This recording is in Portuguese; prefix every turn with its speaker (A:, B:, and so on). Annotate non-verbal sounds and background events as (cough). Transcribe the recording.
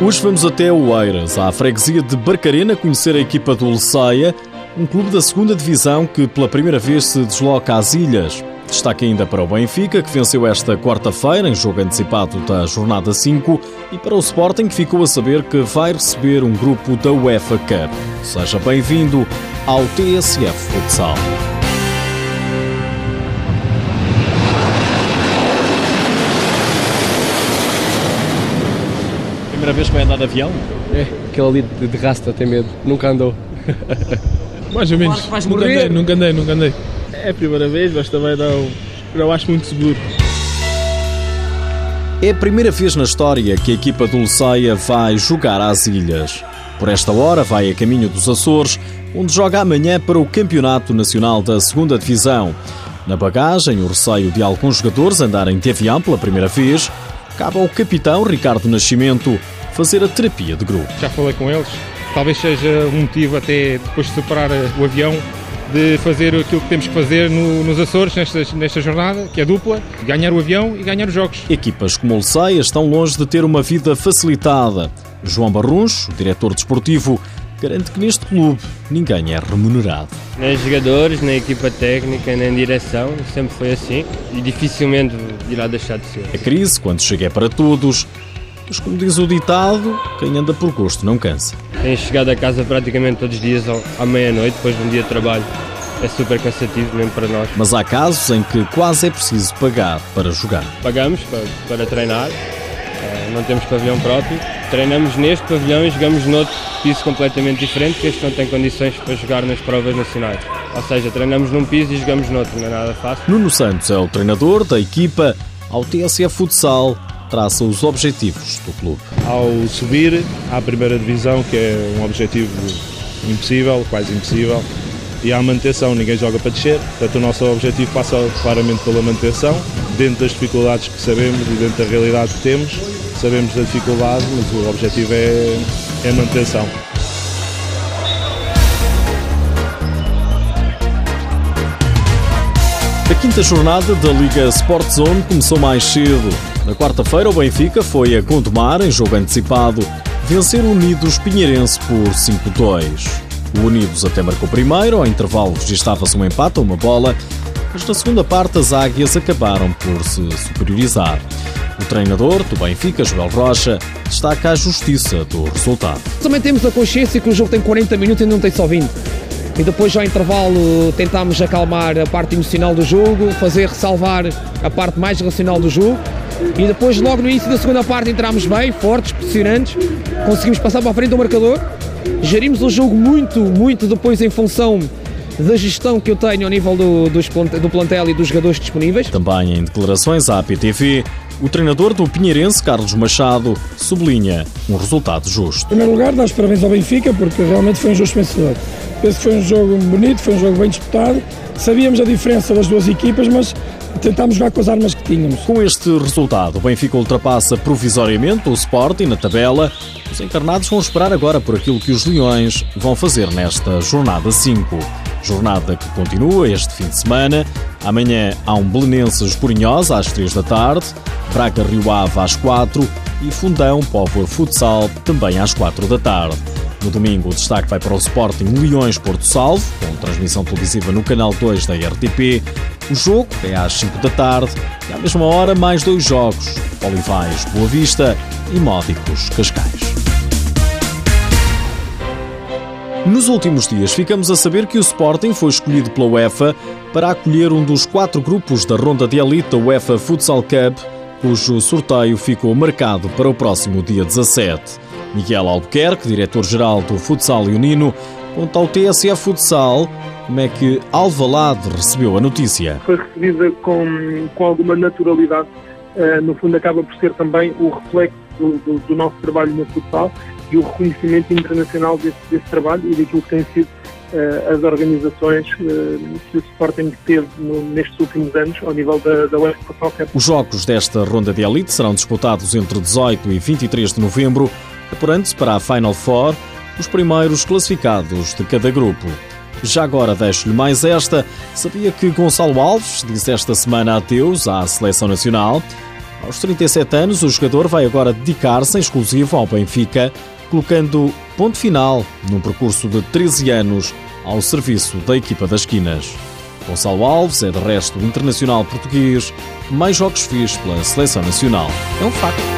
A: Hoje vamos até Oeiras, à freguesia de Barcarena, conhecer a equipa do Luceia, um clube da segunda divisão que pela primeira vez se desloca às ilhas. Destaque ainda para o Benfica, que venceu esta quarta-feira em jogo antecipado da jornada 5, e para o Sporting, que ficou a saber que vai receber um grupo da UEFA Cup. Seja bem-vindo ao TSF Futsal. Primeira vez que vai andar de avião?
B: É, aquele ali de, de rasta tem medo, nunca andou. (laughs)
C: Mais ou menos. nunca
B: morrer.
C: andei, nunca andei, nunca andei.
D: É a primeira vez, mas também não, não acho muito seguro.
A: É a primeira vez na história que a equipa do Luceia vai jogar às ilhas. Por esta hora vai a caminho dos Açores, onde joga amanhã para o Campeonato Nacional da Segunda Divisão. Na bagagem, o receio de alguns jogadores andarem de avião pela primeira vez, cabe ao capitão Ricardo Nascimento fazer a terapia de grupo.
C: Já falei com eles. Talvez seja um motivo até depois de separar o avião de fazer aquilo que temos que fazer no- nos Açores nesta, nesta jornada, que é dupla, ganhar o avião e ganhar os jogos.
A: Equipas como o Luceia estão longe de ter uma vida facilitada. João Barruncho, o diretor desportivo, garante que neste clube ninguém é remunerado.
E: Nem jogadores, nem equipa técnica, nem direção, sempre foi assim e dificilmente irá deixar de ser.
A: A crise, quando chega, é para todos, mas como diz o ditado, quem anda por gosto não cansa.
E: Tenho chegado a casa praticamente todos os dias à meia-noite, depois de um dia de trabalho. É super cansativo mesmo para nós.
A: Mas há casos em que quase é preciso pagar para jogar.
E: Pagamos para, para treinar, eh, não temos pavilhão próprio. Treinamos neste pavilhão e jogamos noutro piso completamente diferente, que este não tem condições para jogar nas provas nacionais. Ou seja, treinamos num piso e jogamos noutro, não é nada fácil.
A: Nuno Santos é o treinador da equipa. Ao TSF Futsal, traça os objetivos do clube.
F: ao subir à primeira divisão, que é um objetivo impossível, quase impossível, e à manutenção, ninguém joga para descer, portanto o nosso objetivo passa claramente pela manutenção, dentro das dificuldades que sabemos e dentro da realidade que temos, sabemos da dificuldade, mas o objetivo é, é a manutenção.
A: A quinta jornada da Liga Sport Zone começou mais cedo. Na quarta-feira, o Benfica foi a Gondomar, em jogo antecipado, vencer o Unidos Pinheirense por 5-2. O Unidos até marcou primeiro, ao intervalo registava-se um empate a uma bola, mas na segunda parte as águias acabaram por se superiorizar. O treinador do Benfica, Joel Rocha, destaca a justiça do resultado.
B: Também temos a consciência que o jogo tem 40 minutos e não tem só 20. E depois, ao intervalo, tentámos acalmar a parte emocional do jogo, fazer ressalvar a parte mais racional do jogo. E depois, logo no início da segunda parte, entramos bem, fortes, pressionantes, conseguimos passar para a frente do marcador. Gerimos o jogo muito, muito depois em função da gestão que eu tenho ao nível do, dos plante- do plantel e dos jogadores disponíveis.
A: Também em declarações à APTV, o treinador do Pinheirense, Carlos Machado, sublinha um resultado justo.
G: Em primeiro lugar, dar os parabéns ao Benfica, porque realmente foi um justo vencedor. Penso que foi um jogo bonito, foi um jogo bem disputado. Sabíamos a diferença das duas equipas, mas tentámos jogar com as armas que tínhamos.
A: Com este resultado, o Benfica ultrapassa provisoriamente o Sporting na tabela. Os encarnados vão esperar agora por aquilo que os Leões vão fazer nesta jornada 5. Jornada que continua este fim de semana. Amanhã há um Belenenses Porinhosa às 3 da tarde, Braga Rio Ave às 4 e Fundão Póvoa Futsal também às 4 da tarde. No domingo, o destaque vai para o Sporting Leões Porto Salvo, com transmissão televisiva no canal 2 da RTP. O jogo é às 5 da tarde e à mesma hora mais dois jogos: Olivais Boa Vista e Módicos Cascais. Nos últimos dias, ficamos a saber que o Sporting foi escolhido pela UEFA para acolher um dos quatro grupos da ronda de elite da UEFA Futsal Cup, cujo sorteio ficou marcado para o próximo dia 17. Miguel Albuquerque, diretor-geral do Futsal Leonino, conta ao TSF Futsal como é que Alvalade recebeu a notícia.
D: Foi recebida com, com alguma naturalidade. Eh, no fundo, acaba por ser também o reflexo do, do- do nosso trabalho no futsal e o reconhecimento internacional desse, desse trabalho e daquilo que têm sido eh, as organizações eh, que o Sporting teve no- nestes últimos anos ao nível da, da UEFA Futsal Cup.
A: Os jogos desta ronda de elite serão disputados entre 18 e 23 de novembro, apurando-se para a Final Four os primeiros classificados de cada grupo. Já agora deixo-lhe mais esta. Sabia que Gonçalo Alves disse esta semana adeus à seleção nacional? Aos 37 anos, o jogador vai agora dedicar-se em exclusivo ao Benfica, colocando ponto final num percurso de 13 anos ao serviço da equipa das esquinas. Gonçalo Alves é, de resto, internacional português mais jogos fez pela seleção nacional. É um facto.